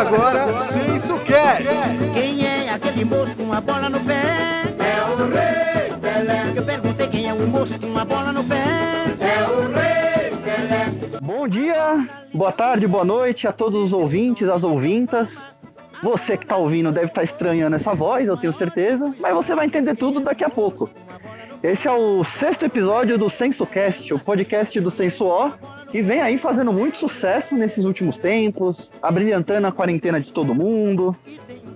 Agora SensoCast. Quem é aquele moço com a bola no pé? É o Rei Pelé. Eu perguntei quem é o moço com a bola no pé? É o Rei Pelé. Bom dia, boa tarde, boa noite a todos os ouvintes, as ouvintas. Você que tá ouvindo deve estar estranhando essa voz, eu tenho certeza, mas você vai entender tudo daqui a pouco. Esse é o sexto episódio do SensoCast, o podcast do Senso O, que vem aí fazendo muito sucesso nesses últimos tempos, abrilhantando a quarentena de todo mundo,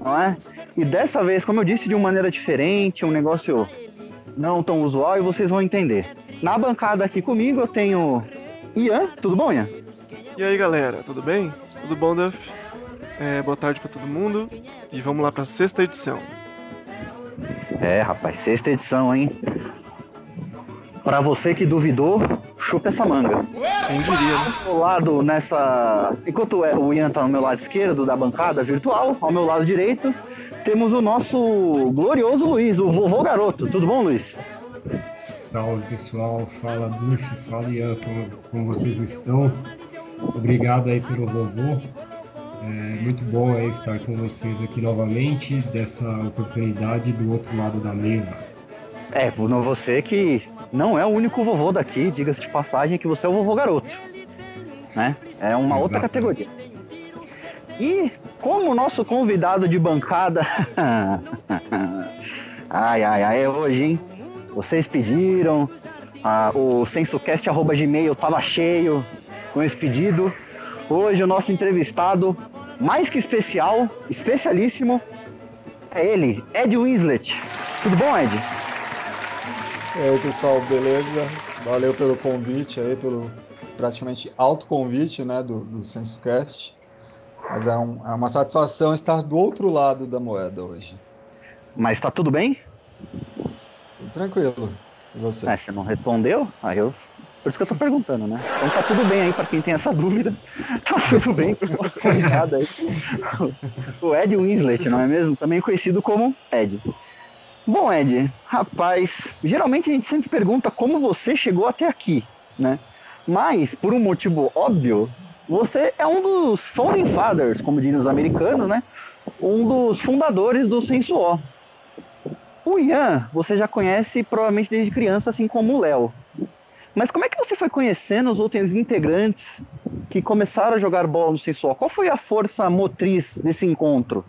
não é? E dessa vez, como eu disse, de uma maneira diferente, um negócio não tão usual, e vocês vão entender. Na bancada aqui comigo eu tenho Ian, tudo bom, Ian? E aí galera, tudo bem? Tudo bom, Duff? É, boa tarde pra todo mundo e vamos lá pra sexta edição. É, rapaz, sexta edição, hein? Pra você que duvidou, chupa essa manga. Quem diria, né? Ao lado nessa. Enquanto o Ian tá no meu lado esquerdo da bancada virtual, ao meu lado direito, temos o nosso glorioso Luiz, o vovô garoto. Tudo bom, Luiz? Salve pessoal, fala Ducho, fala Ian, como, como vocês estão? Obrigado aí pelo vovô. É muito bom aí estar com vocês aqui novamente, dessa oportunidade do outro lado da mesa. É, você que não é o único vovô daqui, diga-se de passagem que você é o vovô garoto. Né? É uma outra Exato. categoria. E como nosso convidado de bancada. ai, ai, ai, é hoje, hein? Vocês pediram, ah, o sensocast.gmail tava cheio com esse pedido. Hoje o nosso entrevistado, mais que especial, especialíssimo, é ele, Ed Winslet. Tudo bom, Ed? E aí pessoal, beleza? Valeu pelo convite aí, pelo praticamente autoconvite né, do, do SensoCast. Mas é, um- é uma satisfação estar do outro lado da moeda hoje. Mas tá tudo bem? Tranquilo. E você? É, você não respondeu? Aí eu. Por isso que eu tô perguntando, né? Então tá tudo bem aí pra quem tem essa dúvida. Tá tudo bem convidado aí. O Ed Winslet, não é mesmo? Também conhecido como Ed. Bom, Ed, rapaz, geralmente a gente sempre pergunta como você chegou até aqui, né? Mas, por um motivo óbvio, você é um dos founding fathers, como dizem os americanos, né? Um dos fundadores do Senso O. Ian, você já conhece provavelmente desde criança, assim como o Léo. Mas como é que você foi conhecendo os outros integrantes que começaram a jogar bola no Sensual? Qual foi a força motriz desse encontro?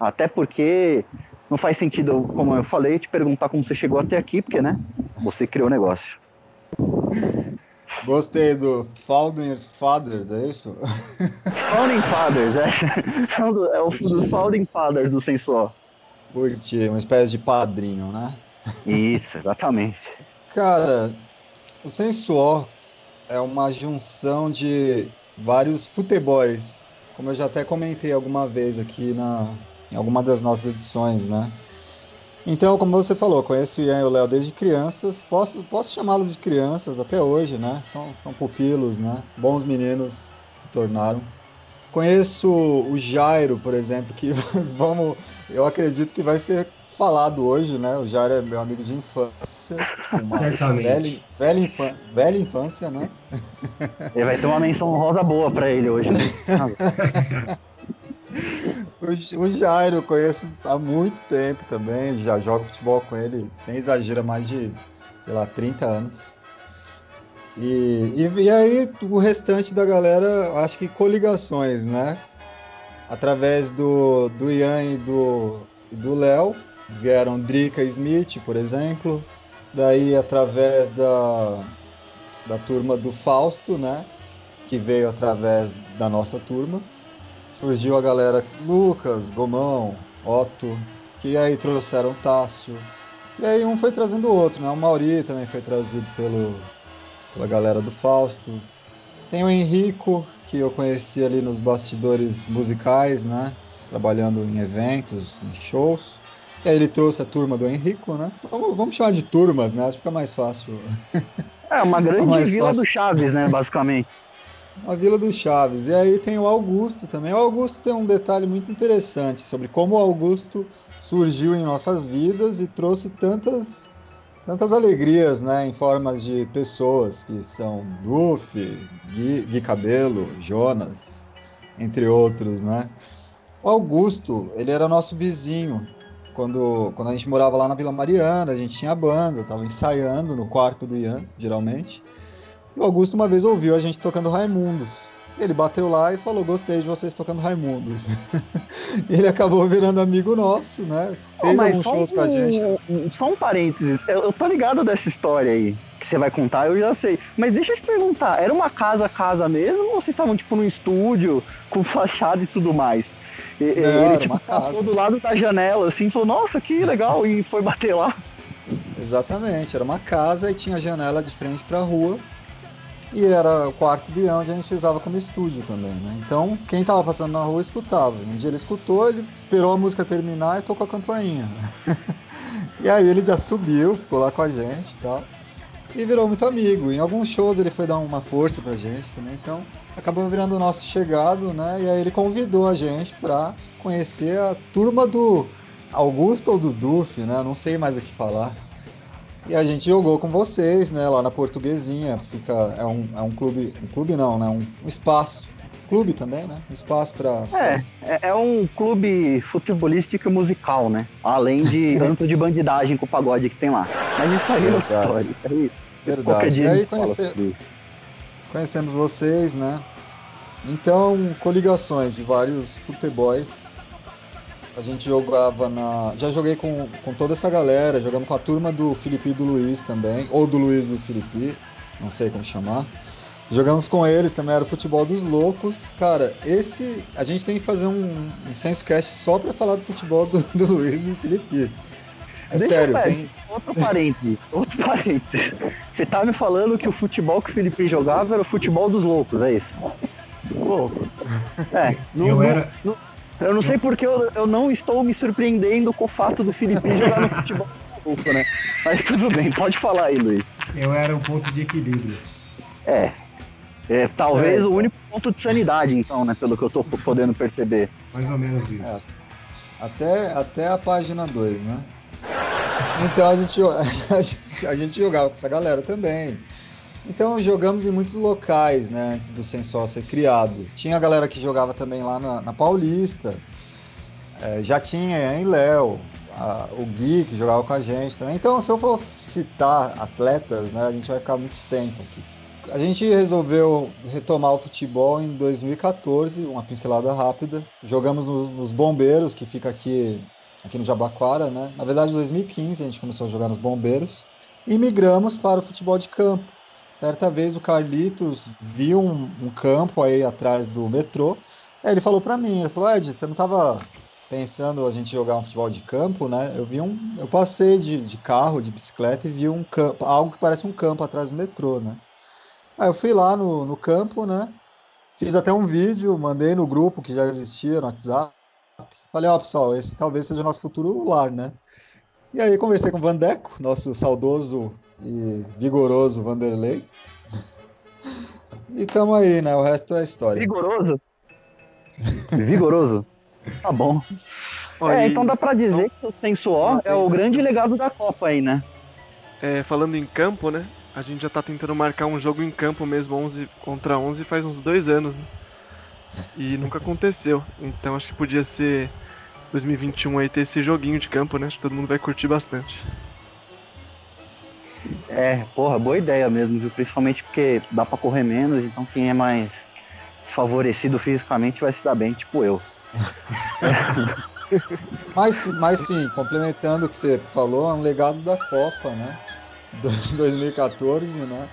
Até porque não faz sentido, como eu falei, te perguntar como você chegou até aqui, porque, né? Você criou o negócio. Gostei do Founders Fathers, é isso? Founding Fathers, é, é o dos Founding Fathers do Sensual. Curti, uma espécie de padrinho, né? Isso, exatamente. Cara, o Sensuor é uma junção de vários futebols, como eu já até comentei alguma vez aqui na, em alguma das nossas edições, né? Então, como você falou, conheço o Ian e o Léo desde crianças, posso, posso chamá-los de crianças até hoje, né? São, são pupilos, né? Bons meninos se tornaram. Conheço o Jairo, por exemplo, que vamos, eu acredito que vai ser falado hoje, né? O Jairo é meu amigo de infância, uma Certamente. velha, velha, infan- velha infância, né? Ele vai ter uma menção rosa boa pra ele hoje. Né? O, o Jairo eu conheço há muito tempo também, já jogo futebol com ele, sem exagero, mais de, sei lá, 30 anos. E, e, e aí o restante da galera, acho que coligações, né? Através do, do Ian e do do Léo, vieram Drica e Smith, por exemplo. Daí através da, da turma do Fausto, né? Que veio através da nossa turma surgiu a galera Lucas, Gomão, Otto, que aí trouxeram Tássio. E aí um foi trazendo o outro, né? O Mauri também foi trazido pelo, pela galera do Fausto. Tem o Henrico, que eu conheci ali nos bastidores musicais, né? Trabalhando em eventos, em shows. E aí ele trouxe a turma do Henrico, né? Vamos, vamos chamar de turmas, né? Acho que fica mais fácil. É uma grande Mais vila fácil. do Chaves, né, basicamente. A Vila do Chaves. E aí tem o Augusto também. O Augusto tem um detalhe muito interessante sobre como o Augusto surgiu em nossas vidas e trouxe tantas tantas alegrias, né, em formas de pessoas que são Duff, Gui, Gui Cabelo, Jonas, entre outros, né? O Augusto, ele era nosso vizinho. Quando, quando a gente morava lá na Vila Mariana, a gente tinha banda, tava ensaiando no quarto do Ian, geralmente. E o Augusto uma vez ouviu a gente tocando Raimundos. Ele bateu lá e falou: Gostei de vocês tocando Raimundos. ele acabou virando amigo nosso, né? Fez Ô, mas alguns shows com a gente. um, só um parênteses. Eu, eu tô ligado dessa história aí que você vai contar, eu já sei. Mas deixa eu te perguntar, era uma casa casa mesmo ou vocês estavam tipo num estúdio com fachada e tudo mais? E- Não, ele era tipo uma passou do lado da janela assim, falou: "Nossa, que legal" e foi bater lá. Exatamente, era uma casa e tinha janela de frente pra rua. E era o quarto Ian onde a gente usava como estúdio também, né? Então, quem tava passando na rua escutava. Um dia ele escutou, ele esperou a música terminar e tocou a campainha. e aí ele já subiu, ficou lá com a gente e tal. E virou muito amigo. Em alguns shows ele foi dar uma força pra gente também, então acabou virando o nosso chegado, né? E aí ele convidou a gente pra conhecer a turma do Augusto ou do Duf, né? Não sei mais o que falar. E a gente jogou com vocês, né, lá na Portuguesinha. Fica, é, um, é um clube. Um clube não, né? Um, um espaço. Clube também, né? Um espaço pra. É, é, é um clube futebolístico e musical, né? Além de tanto de bandidagem com o pagode que tem lá. Mas isso aí é outra Verdade. história. Isso aí, Verdade. qualquer dia E aí isso. Conhecemos vocês, né? Então, coligações de vários futebols. A gente jogava na. Já joguei com, com toda essa galera, jogamos com a turma do Felipe e do Luiz também, ou do Luiz e do Felipe, não sei como chamar. Jogamos com eles também, era o futebol dos loucos. Cara, esse. A gente tem que fazer um, um SensoCast só pra falar do futebol do, do Luiz e do Felipe. É Deixa sério, eu ver, tem. outro parênteses, outro parênteses. Você tá me falando que o futebol que o Felipe jogava era o futebol dos loucos, é isso? Loucos. É, não, Eu não- era- não- eu não sei porque eu, eu não estou me surpreendendo com o fato do Felipe jogar no futebol loucos, né? Mas tudo bem, pode falar aí, Luiz. Eu era um ponto de equilíbrio. É. É, talvez É, o único ponto de sanidade, então, né? Pelo que eu tô podendo perceber. Mais ou menos isso. É. Até, até a página 2, né? Então a gente, a gente- a gente jogava com essa galera também. Então jogamos em muitos locais, né, antes do Sensor ser criado. Tinha a galera que jogava também lá na, na Paulista. É, já tinha em Léo, o Gui que jogava com a gente também. Então se eu for citar atletas, né, a gente vai ficar muito tempo aqui. A gente resolveu retomar o futebol em 2014, uma pincelada rápida. Jogamos no- nos Bombeiros, que fica aqui, aqui no Jabaquara, né? Na verdade, em 2015 a gente começou a jogar nos Bombeiros. E migramos para o futebol de campo. Certa vez o Carlitos viu um, um campo aí atrás do metrô. Aí ele falou pra mim, ele falou, Ed, você não tava pensando a gente jogar um futebol de campo, né? Eu vi um. Eu passei de, de carro, de bicicleta e vi um campo, algo que parece um campo atrás do metrô, né? Aí eu fui lá no, no campo, né? Fiz até um vídeo, mandei no grupo que já existia no WhatsApp. Falei, ó pessoal, esse talvez seja o nosso futuro lar, né? E aí conversei com o Vandeco, nosso saudoso e vigoroso Vanderlei. E tamo aí, né? O resto é história. Vigoroso? Vigoroso? Tá bom. É, então dá pra dizer que o Sensuó é o grande legado da Copa aí, né? é, falando em campo, né? A gente já tá tentando marcar um jogo em campo mesmo, 11 contra 11, faz uns dois anos, né? E nunca aconteceu. Então acho que podia ser 2021 aí ter esse joguinho de campo, né? Acho que todo mundo vai curtir bastante. É, porra, boa ideia mesmo, viu? Principalmente porque dá pra correr menos, então quem é mais favorecido fisicamente vai se dar bem, tipo eu. Mas, mas sim, complementando o que você falou, é um legado da Copa, né? De 2014, né?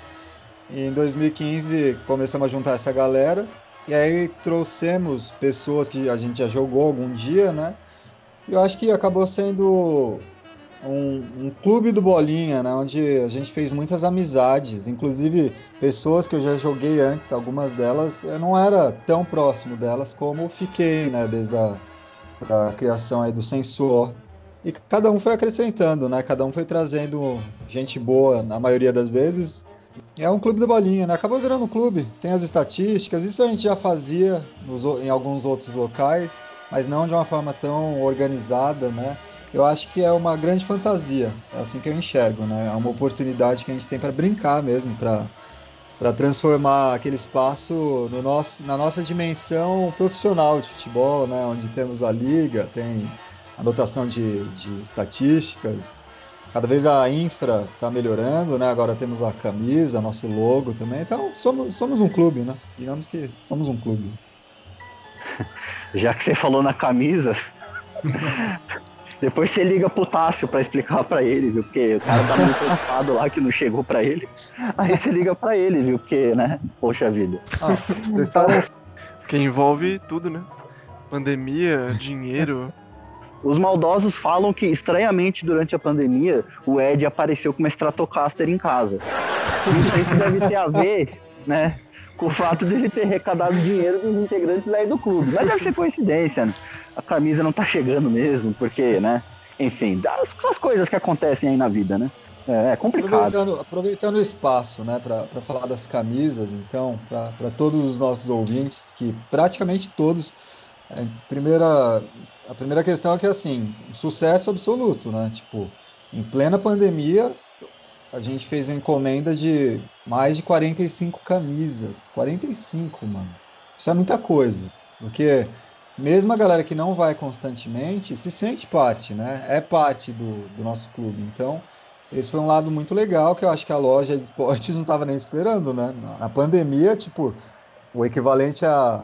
E em 2015 começamos a juntar essa galera. E aí trouxemos pessoas que a gente já jogou algum dia, né? Eu acho que acabou sendo um, um clube do Bolinha, né? Onde a gente fez muitas amizades. Inclusive pessoas que eu já joguei antes, algumas delas, eu não era tão próximo delas como fiquei, né? Desde a da criação aí do Sensor. E cada um foi acrescentando, né? Cada um foi trazendo gente boa, na maioria das vezes. É um clube da bolinha, né? Acabou virando um clube. Tem as estatísticas, isso a gente já fazia nos em alguns outros locais, mas não de uma forma tão organizada, né? Eu acho que é uma grande fantasia, é assim que eu enxergo, né? É uma oportunidade que a gente tem para brincar mesmo, para transformar aquele espaço no nosso, na nossa dimensão profissional de futebol, né? Onde temos a liga, tem anotação de, de estatísticas. Cada vez a infra está melhorando, né? Agora temos a camisa, nosso logo também. Então somos, somos um clube, né? Digamos que somos um clube. Já que você falou na camisa, depois você liga pro Tássio pra explicar pra ele, viu? Porque o cara tá muito preocupado lá que não chegou pra ele. Aí você liga pra ele, viu? Porque, né? Poxa vida. Ah, vocês estavam Porque envolve tudo, né? Pandemia, dinheiro. Os maldosos falam que, estranhamente, durante a pandemia, o Ed apareceu com uma Stratocaster em casa. Isso aí deve ter a ver, né? Com o fato de ele ter arrecadado dinheiro dos integrantes aí do clube. Mas deve ser coincidência, né? A camisa não tá chegando mesmo, porque, né? Enfim, as, as coisas que acontecem aí na vida, né? É, é complicado. Aproveitando, aproveitando o espaço, né, para falar das camisas, então, para todos os nossos ouvintes, que praticamente todos, é, primeira, a primeira questão é que, assim, sucesso absoluto, né, tipo, em plena pandemia, a gente fez uma encomenda de mais de 45 camisas, 45, mano, isso é muita coisa, porque mesmo a galera que não vai constantemente, se sente parte, né, é parte do, do nosso clube, então... Esse foi um lado muito legal que eu acho que a loja de esportes não estava nem esperando, né? Na pandemia, tipo, o equivalente a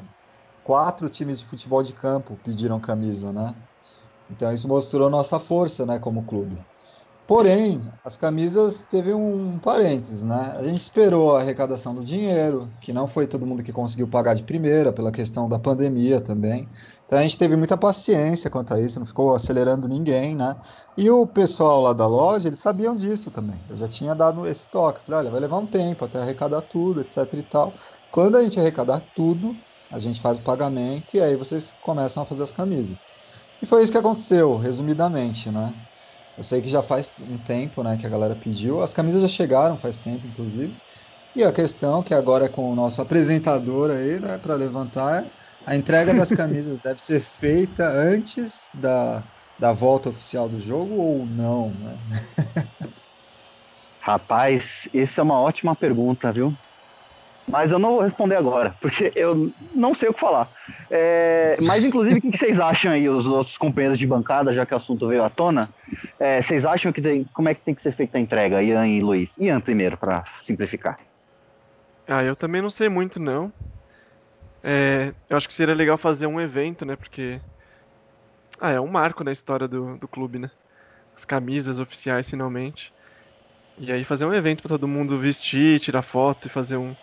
quatro times de futebol de campo pediram camisa, né? Então isso mostrou nossa força, né, como clube. Porém, as camisas teve um parênteses, né? A gente esperou a arrecadação do dinheiro, que não foi todo mundo que conseguiu pagar de primeira, pela questão da pandemia também. Então a gente teve muita paciência quanto a isso, não ficou acelerando ninguém, né? E o pessoal lá da loja, eles sabiam disso também. Eu já tinha dado esse toque. Falei, olha, vai levar um tempo até arrecadar tudo, etc e tal. Quando a gente arrecadar tudo, a gente faz o pagamento e aí vocês começam a fazer as camisas. E foi isso que aconteceu, resumidamente, né? Eu sei que já faz um tempo, né, que a galera pediu. As camisas já chegaram faz tempo, inclusive. E a questão que agora é com o nosso apresentador aí, né, para levantar, a entrega das camisas deve ser feita antes da, da volta oficial do jogo ou não, né? Rapaz, essa é uma ótima pergunta, viu? Mas eu não vou responder agora, porque eu não sei o que falar. É, mas, inclusive, o que vocês acham aí, os outros companheiros de bancada, já que o assunto veio à tona? É, vocês acham que tem, como é que tem que ser feita a entrega, Ian e Luiz? Ian primeiro, para simplificar. Ah, eu também não sei muito, não. É, eu acho que seria legal fazer um evento, né? Porque. Ah, é um marco na história do, do clube, né? As camisas oficiais, finalmente. E aí fazer um evento para todo mundo vestir, tirar foto e fazer um,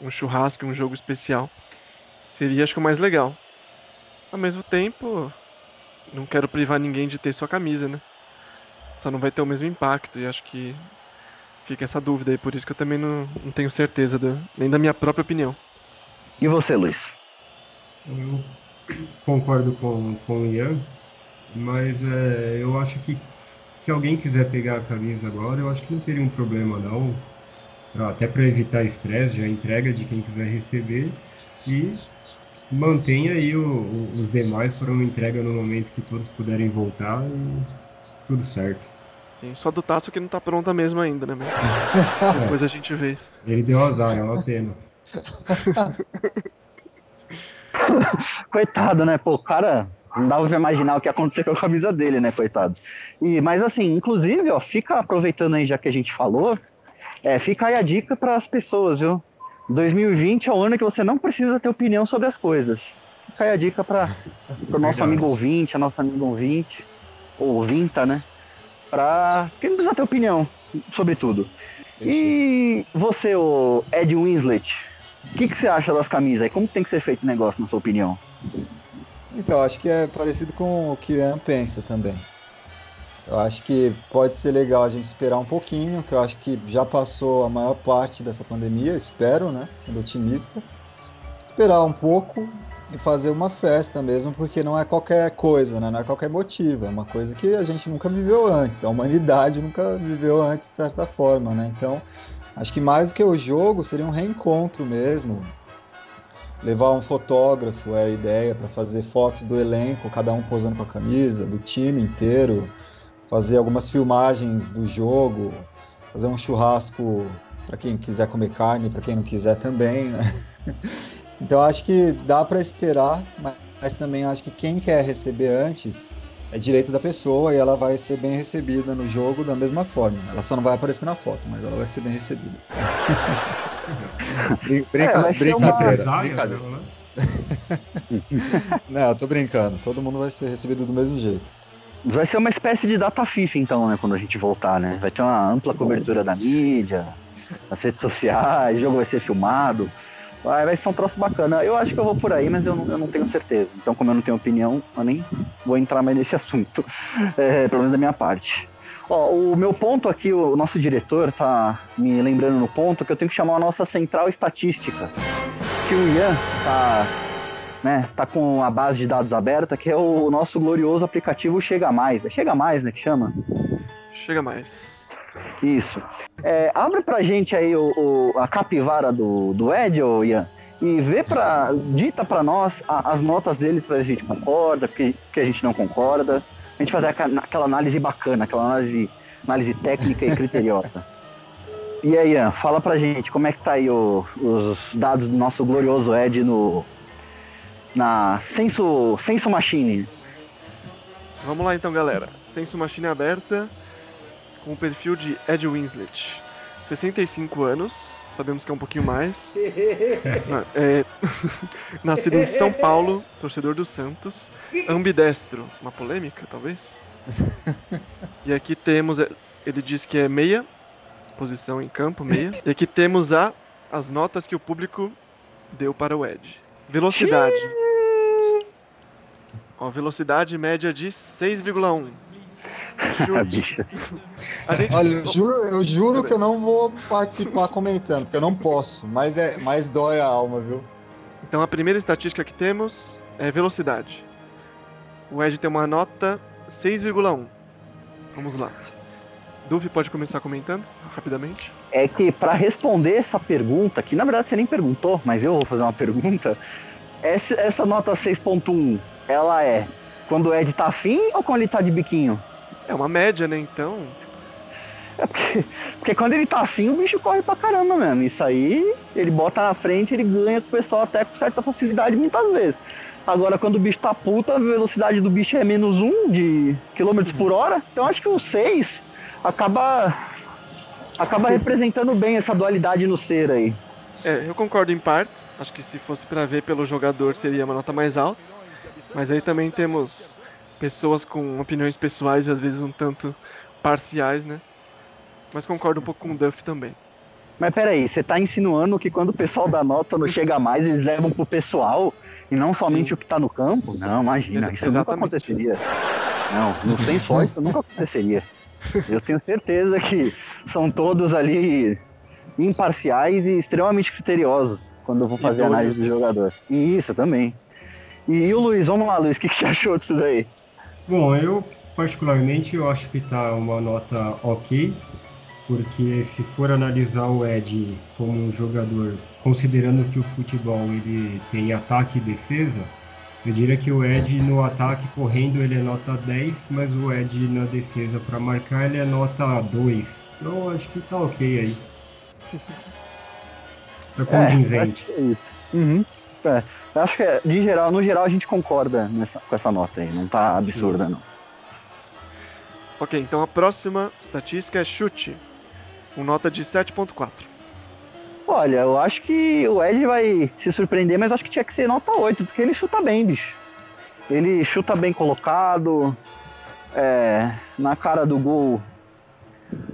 um churrasco, um jogo especial. Seria, acho que, o mais legal. Ao mesmo tempo, não quero privar ninguém de ter sua camisa, né? Só não vai ter o mesmo impacto e acho que fica essa dúvida aí. Por isso que eu também não, não tenho certeza do, nem da minha própria opinião. E você, Luiz? Eu concordo com, com o Ian, mas é, eu acho que se alguém quiser pegar a camisa agora, eu acho que não teria um problema não. Até para evitar estresse, já entrega de quem quiser receber e mantenha aí o, o, os demais para uma entrega no momento que todos puderem voltar e tudo certo. Sim, só do Tasso que não tá pronta mesmo ainda, né? Mas depois a gente vê isso. Ele deu azar, é uma pena. Coitado, né? Pô, o cara não dava pra imaginar o que ia acontecer com a camisa dele, né, coitado. E, mas assim, inclusive, ó, fica aproveitando aí já que a gente falou, é, fica aí a dica para as pessoas, viu? 2020 é o ano que você não precisa ter opinião sobre as coisas. Fica aí a dica para o nosso amigo ouvinte, a nossa amiga ouvinte, ou ouvinta, né? Pra. Porque não precisa ter opinião sobre tudo. E você, o Ed Winslet, o que, que você acha das camisas aí? Como tem que ser feito o negócio, na sua opinião? Então, acho que é parecido com o que o Ian pensa também. Eu acho que pode ser legal a gente esperar um pouquinho, que eu acho que já passou a maior parte dessa pandemia, espero, né? Sendo otimista. Esperar um pouco e fazer uma festa mesmo, porque não é qualquer coisa, né? Não é qualquer motivo, é uma coisa que a gente nunca viveu antes, a humanidade nunca viveu antes de certa forma, né? Então, acho que mais do que o jogo seria um reencontro mesmo. Levar um fotógrafo é a ideia para fazer fotos do elenco, cada um posando com a camisa, do time inteiro, fazer algumas filmagens do jogo, fazer um churrasco para quem quiser comer carne, para quem não quiser também, né? Então acho que dá para esperar, mas, também acho que quem quer receber antes é direito da pessoa e ela vai ser bem recebida no jogo da mesma forma. Ela só não vai aparecer na foto, mas ela vai ser bem recebida. Brinca, É, vai ser brincadeira, Uma brincadeira. né? Não, eu tô brincando. Todo mundo vai ser recebido do mesmo jeito. Vai ser uma espécie de data FIFA, então, né? Quando a gente voltar, né? Vai ter uma ampla cobertura da mídia, nas redes sociais, o jogo vai ser filmado. Vai, vai ser um troço bacana. Eu acho que eu vou por aí, mas eu não, eu não tenho certeza. Então, como eu não tenho opinião, eu nem vou entrar mais nesse assunto. É, pelo menos da minha parte. Ó, o meu ponto aqui, o nosso diretor tá me lembrando no ponto que eu tenho que chamar a nossa central estatística. Que o Ian tá né, tá com a base de dados aberta, que é o nosso glorioso aplicativo Chega Mais. É Chega Mais, né, que chama? Chega mais. Isso. É, abre pra gente aí o, o- a capivara do, do Ed, ô Ian, e vê pra. dita pra nós a- as notas dele pra a gente concorda, que, que a gente não concorda. A gente fazer aquela análise bacana, aquela análise, análise técnica e criteriosa. E aí, Ian, fala pra gente como é que tá aí o- os dados do nosso glorioso Ed no. Na Senso, Senso Machine. Vamos lá então, galera. Senso Machine aberta com o perfil de Ed Winslet. 65 anos, sabemos que é um pouquinho mais. Na- é, nascido em São Paulo, torcedor do Santos. Ambidestro, uma polêmica, talvez? E aqui temos, é, ele diz que é meia, posição em campo, meia. E aqui temos a, as notas que o público deu para o Ed. Velocidade. Ó, velocidade média de 6,1. A bicha. A gente, Olha, eu juro, eu juro que eu não vou participar comentando, porque eu não posso, mas é mais dói a alma, viu? Então a primeira estatística que temos é velocidade. O Ed tem uma nota 6,1. Vamos lá. Duff pode começar comentando rapidamente. é que para responder essa pergunta, que na verdade você nem perguntou, mas eu vou fazer uma pergunta. Essa, essa nota 6.1, ela é quando o Ed tá afim ou quando ele tá de biquinho? É uma média, né? Então. É porque, porque quando ele tá afim, o bicho corre pra caramba mesmo. Isso aí, ele bota na frente, ele ganha com o pessoal até com certa facilidade muitas vezes. Agora, quando o bicho tá puto, a velocidade do bicho é menos um de quilômetros por hora. Então, acho que o 6 acaba, acaba representando bem essa dualidade no ser aí. É, eu concordo em parte. Acho que se fosse pra ver pelo jogador seria uma nota mais alta. Mas aí também temos pessoas com opiniões pessoais e às vezes um tanto parciais, né? Mas concordo um pouco com o Duff também. Mas peraí, você tá insinuando que quando o pessoal da nota não chega mais, eles levam pro pessoal e não somente Sim. o que tá no campo? Não, imagina, Exa- isso nunca exatamente. aconteceria. Não, no senso isso nunca aconteceria. Eu tenho certeza que são todos ali imparciais e extremamente criteriosos quando eu vou fazer análise do jogador. E isso também. E, o Luiz, vamos lá, Luiz, o que, que você achou disso daí? Bom, eu particularmente eu acho que tá uma nota ok, porque se for analisar o Ed como um jogador, considerando que o futebol ele tem ataque e defesa, eu diria que o Ed no ataque correndo ele é nota 10, mas o Ed na defesa para marcar ele é nota 2. Então eu acho que tá ok aí. Tá condizente. acho que é isso. Uhum. É, eu acho que é, de geral, no geral a gente concorda nessa- com essa nota aí, não tá absurda não. Ok, então a próxima estatística é chute. Com nota de 7.4. Olha, eu acho que o Ed vai se surpreender, mas acho que tinha que ser nota 8, porque ele chuta bem, bicho. Ele chuta bem colocado, é, na cara do gol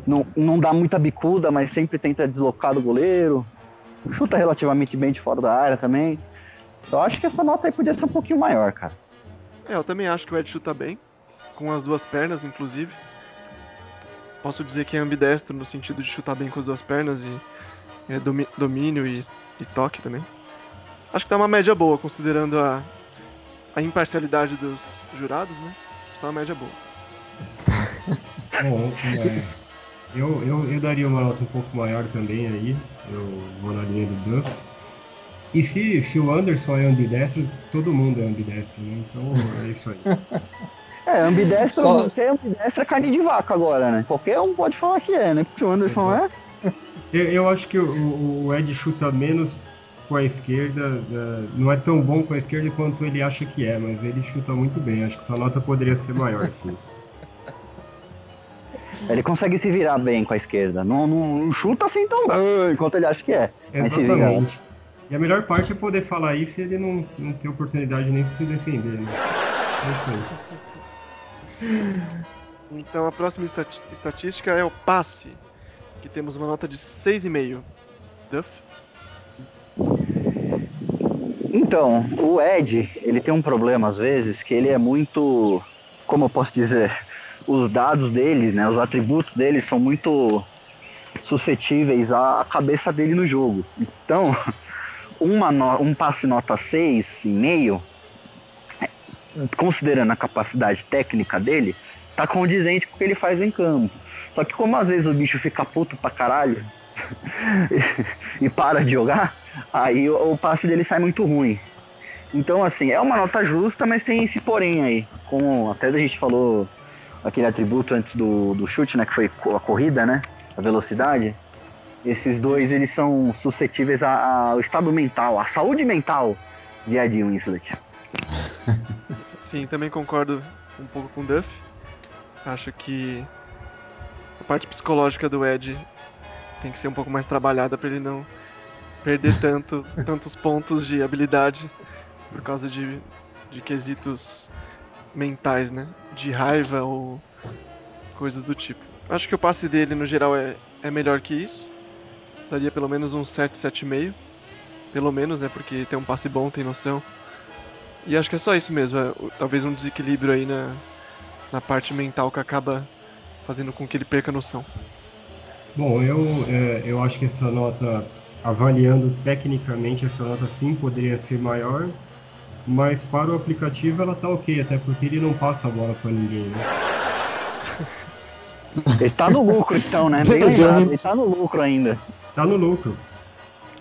não, não dá muita bicuda, mas sempre tenta deslocar do goleiro. Chuta relativamente bem de fora da área também. Eu acho que essa nota aí podia ser um pouquinho maior, cara. É, eu também acho que o Ed chuta bem. Com as duas pernas, inclusive. Posso dizer que é ambidestro no sentido de chutar bem com as duas pernas e é, domínio e, e toque também. Acho que tá uma média boa, considerando a, a imparcialidade dos jurados, né? Acho que tá uma média boa. Bom, é, eu, eu, eu daria uma nota um pouco maior também aí. Eu vou na linha do Duff. E se, se o Anderson é ambidestro, todo mundo é ambidestro, né? Então é isso aí. É, ambidestro, Só- ser ambidestro é carne de vaca agora, né? Qualquer um pode falar que é, né? Porque o Anderson é. Eu, eu acho que o, o Ed chuta menos com a esquerda, é, não é tão bom com a esquerda quanto ele acha que é, mas ele chuta muito bem. Acho que sua nota poderia ser maior, sim. Ele consegue se virar bem com a esquerda. Não, não, não chuta assim tão bem quanto ele acha que é. Mas se vira. Exatamente. E a melhor parte é poder falar isso e ele não, não ter oportunidade nem de se defender, né? É. Então a próxima estatística é o passe, que temos uma nota de 6,5. Duff? Então, o Ed, ele tem um problema às vezes que ele é muito, como eu posso dizer, os dados dele, né, os atributos dele são muito suscetíveis à cabeça dele no jogo. Então, uma no- um passe nota 6,5, considerando a capacidade técnica dele, tá condizente com o que ele faz em campo. Só que como às vezes o bicho fica puto pra caralho e para de jogar, aí o, o passe dele sai muito ruim. Então, assim, é uma nota justa, mas tem esse porém aí. Como até a gente falou aquele atributo antes do, do chute, né? Que foi a corrida, né? A velocidade. Esses dois, eles são suscetíveis ao estado mental, à saúde mental de Ed Winslet. Sim, também concordo um pouco com o Duff. Acho que a parte psicológica do Ed tem que ser um pouco mais trabalhada para ele não perder tanto, tantos pontos de habilidade por causa de, de quesitos mentais, né? De raiva ou coisas do tipo. Acho que o passe dele no geral é, é melhor que isso. Daria pelo menos um 7, 7,5. Pelo menos, né? Porque tem um passe bom, tem noção. E acho que é só isso mesmo, é, talvez um desequilíbrio aí na, na parte mental que acaba fazendo com que ele perca a noção. Bom, eu, é, eu acho que essa nota, avaliando tecnicamente, essa nota sim poderia ser maior, mas para o aplicativo ela tá ok, até porque ele não passa a bola para ninguém, né? Ele tá no lucro, então, né? Bem lembrado, ele tá no lucro ainda. Tá no lucro.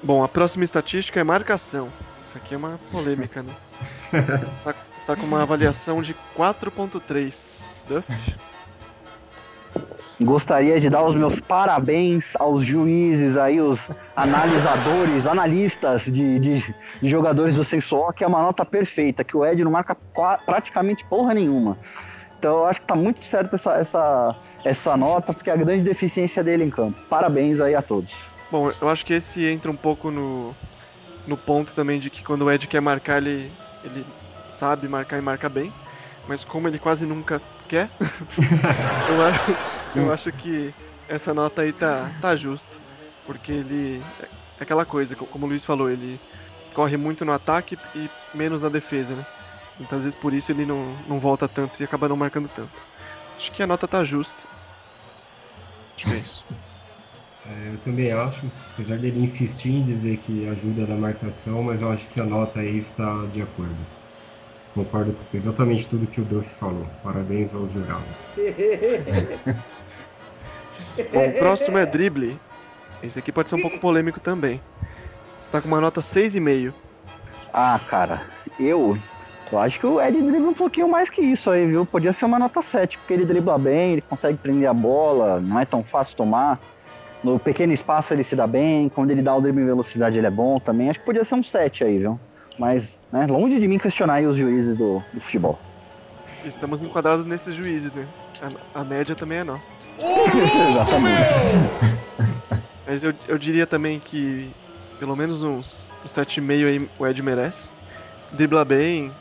Bom, a próxima estatística é marcação. Isso aqui é uma polêmica, né? tá, tá com uma avaliação de 4.3. Duff? Gostaria de dar os meus parabéns aos juízes aí, os analisadores, analistas de, de, de jogadores do Sensual, que é uma nota perfeita, que o Ed não marca praticamente porra nenhuma. Então eu acho que tá muito certo essa, essa, essa nota, porque é a grande deficiência dele em campo. Parabéns aí a todos. Bom, eu acho que esse entra um pouco no, no ponto também de que quando o Ed quer marcar, ele, ele sabe marcar e marca bem. Mas como ele quase nunca quer, eu, acho, eu acho que essa nota aí tá, tá justa. Porque ele. É aquela coisa, co- como o Luiz falou, ele corre muito no ataque e menos na defesa, né? Então às vezes por isso ele não, não volta tanto e acaba não marcando tanto. Acho que a nota tá justa. Acho que é isso. É, eu também acho, apesar dele insistir em dizer que ajuda na marcação, mas eu acho que a nota aí está de acordo. Concordo com exatamente tudo que o Duff falou. Parabéns aos jurados. Bom, o próximo é drible. Esse aqui pode ser um pouco polêmico também. Está com uma nota 6,5. Ah, cara, eu, eu acho que o Ed dribla um pouquinho mais que isso aí, viu? Podia ser uma nota 7, porque ele dribla bem, ele consegue prender a bola, não é tão fácil tomar. No pequeno espaço ele se dá bem, quando ele dá o drible em velocidade ele é bom também. Acho que podia ser um 7 aí, viu? Mas, né, longe de mim questionar aí os juízes do, do futebol. Estamos enquadrados nesses juízes, né? A, a média também é nossa. Exatamente. Mas eu, eu diria também que pelo menos uns, uns 7,5 aí o Ed merece. Dribla bem,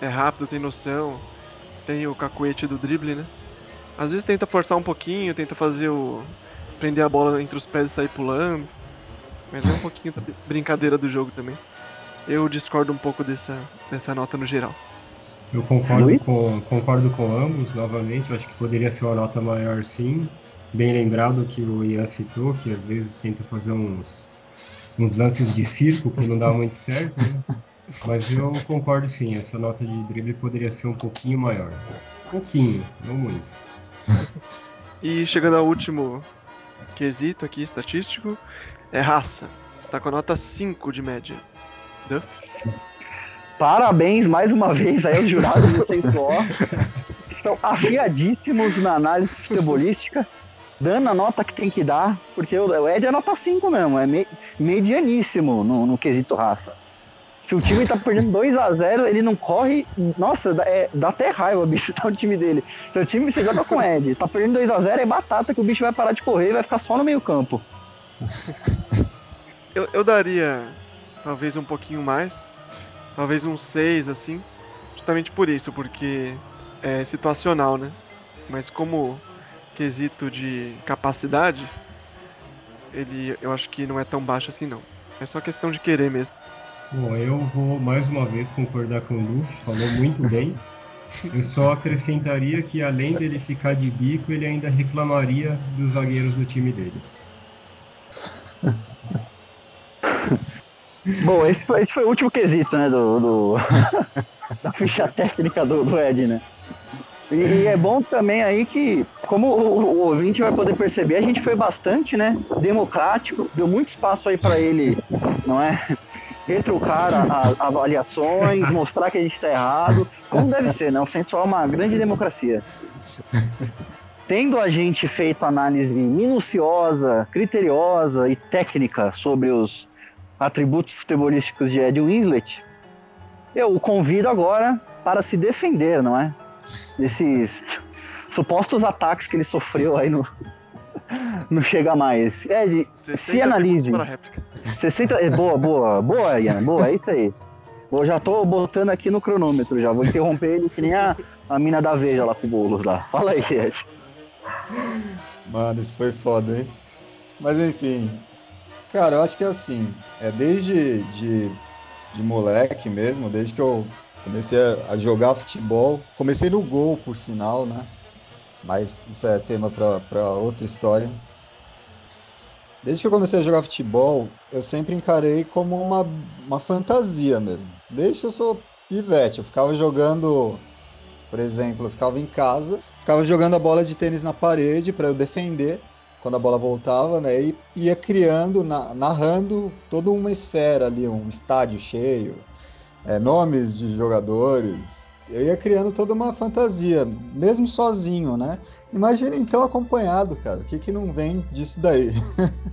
é rápido, tem noção, tem o cacuete do drible, né? Às vezes tenta forçar um pouquinho, tenta fazer o. prender a bola entre os pés e sair pulando. Mas é um pouquinho da brincadeira do jogo também. Eu discordo um pouco dessa, dessa nota no geral. Eu concordo Luiz? com, concordo com ambos, novamente. Eu acho que poderia ser uma nota maior, sim. Bem lembrado que o Ian citou, que às vezes tenta fazer uns, uns lances de circo que não dá muito certo, né? Mas eu concordo sim, essa nota de drible poderia ser um pouquinho maior. Pouquinho, não muito. E chegando ao último quesito aqui, estatístico, é raça. Está com a nota 5 de média. Parabéns mais uma vez aí aos jurados do Sensual. Estão afiadíssimos na análise futebolística. dando a nota que tem que dar, porque o Ed é nota 5 mesmo, é me, medianíssimo no, no quesito raça. Se o time tá perdendo 2 a 0 ele não corre. Nossa, dá, é, dá até raiva, bicho, tá o time dele. Se o time você joga com Ed, tá perdendo 2 a 0 é batata que o bicho vai parar de correr e vai ficar só no meio-campo. Eu, eu daria talvez um pouquinho mais, talvez um 6 assim, justamente por isso, porque é situacional, né? Mas como quesito de capacidade, ele eu acho que não é tão baixo assim não. É só questão de querer mesmo. Bom, eu vou mais uma vez concordar com o Lu, falou muito bem. Eu só acrescentaria que além dele ficar de bico, ele ainda reclamaria dos zagueiros do time dele. Bom, esse foi, esse foi o último quesito, né, do, do da ficha técnica do, do Ed, né? E, e, é bom também aí que, como o, o, ouvinte vai poder perceber, a gente foi bastante, né, democrático, deu muito espaço aí para ele, não é, retrucar as avaliações, mostrar que a gente está errado, como deve ser, né? O Central é uma grande democracia. Tendo a gente feito análise minuciosa, criteriosa e técnica sobre os atributos futebolísticos de Ed Winslet, eu o convido agora para se defender, não é? Desses supostos ataques que ele sofreu aí no, não chega mais. Ed, se analise. 60. É, boa, boa, boa, Ian, boa, é isso aí. Eu já tô botando aqui no cronômetro, já vou interromper ele que nem a, a mina da Veja lá com o Boulos lá. Fala aí, Ed. Mano, isso foi foda, hein? Mas enfim. Cara, eu acho que é assim. É desde de, de moleque mesmo, desde que eu comecei a jogar futebol. Comecei no gol, por sinal, né? Mas isso é tema para outra história. Desde que eu comecei a jogar futebol, eu sempre encarei como uma, uma fantasia mesmo. Desde que eu sou pivete, eu ficava jogando, por exemplo, eu ficava em casa, ficava jogando a bola de tênis na parede para eu defender quando a bola voltava, né? E ia criando, narrando toda uma esfera ali, um estádio cheio, é, nomes de jogadores, eu ia criando toda uma fantasia, mesmo sozinho, né? Imagina então acompanhado, cara. O que, que não vem disso daí?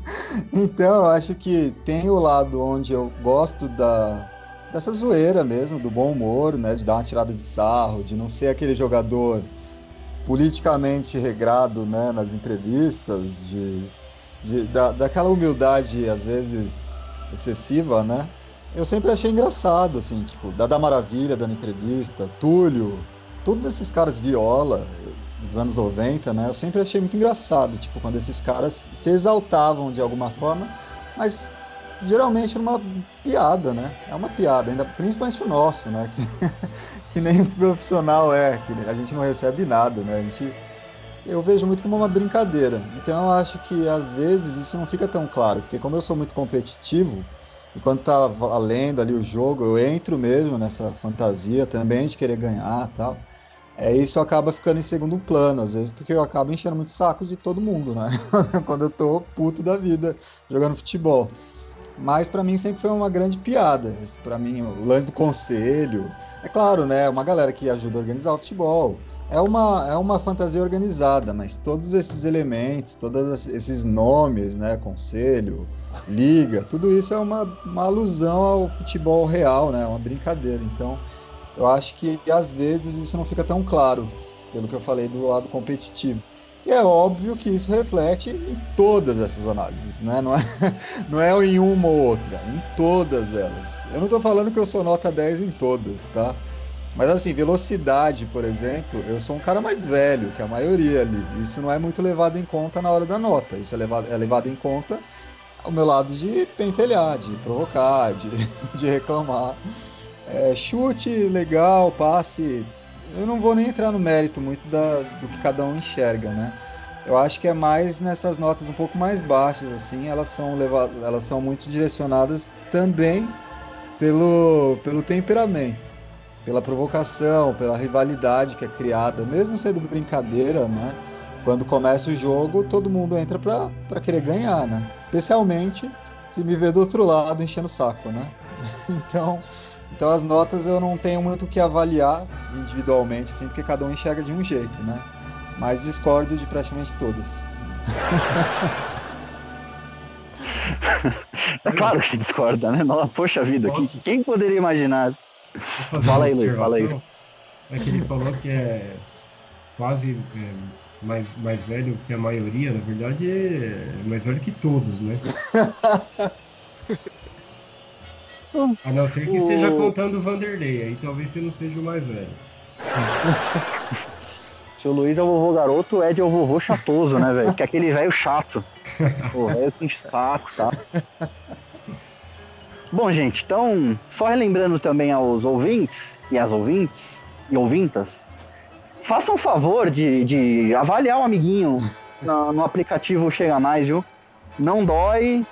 então eu acho que tem o lado onde eu gosto da dessa zoeira mesmo, do bom humor, né? De dar uma tirada de sarro, de não ser aquele jogador politicamente regrado, né? Nas entrevistas, de, de da, daquela humildade às vezes excessiva, né? eu sempre achei engraçado, assim, tipo, Dada Maravilha dando entrevista, Túlio, todos esses caras viola dos anos 90, né? Eu sempre achei muito engraçado, tipo, quando esses caras se exaltavam de alguma forma, mas geralmente numa piada, né? É uma piada, ainda principalmente o nosso, né? Que, que nem profissional é, que a gente não recebe nada, né? A gente eu vejo muito como uma brincadeira. Então eu acho que às vezes isso não fica tão claro, porque como eu sou muito competitivo, enquanto tá valendo ali o jogo, eu entro mesmo nessa fantasia também de querer ganhar tal. É, isso acaba ficando em segundo plano, às vezes, porque eu acabo enchendo muito saco de todo mundo, né? Quando eu tô puto da vida jogando futebol. Mas para mim sempre foi uma grande piada. Para mim, o lance do conselho. É claro, né? Uma galera que ajuda a organizar o futebol. É uma, é uma fantasia organizada, mas todos esses elementos, todos esses nomes, né? Conselho, liga, tudo isso é uma, uma alusão ao futebol real, né? Uma brincadeira. Então, eu acho que às vezes isso não fica tão claro, pelo que eu falei do lado competitivo. E é óbvio que isso reflete em todas essas análises, né? não, é, não é em uma ou outra, em todas elas. Eu não estou falando que eu sou nota 10 em todas, tá? Mas assim, velocidade, por exemplo, eu sou um cara mais velho que a maioria ali. Isso não é muito levado em conta na hora da nota. Isso é levado, é levado em conta o meu lado de pentelhar, de provocar, de, de reclamar. É, chute legal, passe. Eu não vou nem entrar no mérito muito da, do que cada um enxerga, né? Eu acho que é mais nessas notas um pouco mais baixas, assim, elas são levadas, elas são muito direcionadas também pelo, pelo temperamento, pela provocação, pela rivalidade que é criada, mesmo sendo brincadeira, né? Quando começa o jogo, todo mundo entra pra, pra querer ganhar, né? Especialmente se me ver do outro lado enchendo o saco, né? Então, então as notas eu não tenho muito o que avaliar individualmente, assim, porque cada um enxerga de um jeito, né? Mas discordo de praticamente todas. é claro que discorda, né? Nossa, poxa vida, Posso? quem, quem poderia imaginar? Fala aí, Luiz, fala aí. É que ele falou que é quase é, mais, mais velho que a maioria, na verdade é mais velho que todos, né? A não ser que O- esteja contando o Vanderlei, aí talvez você não seja o mais velho. Se o Luiz é o vovô garoto, o Ed é o vovô chatoso, né, velho? Que é aquele velho chato. O velho com saco, tá? Bom, gente, então, só relembrando também aos ouvintes e às ouvintes e ouvintas, façam um favor de, de avaliar o amiguinho na- no aplicativo Chega Mais, viu? Não dói,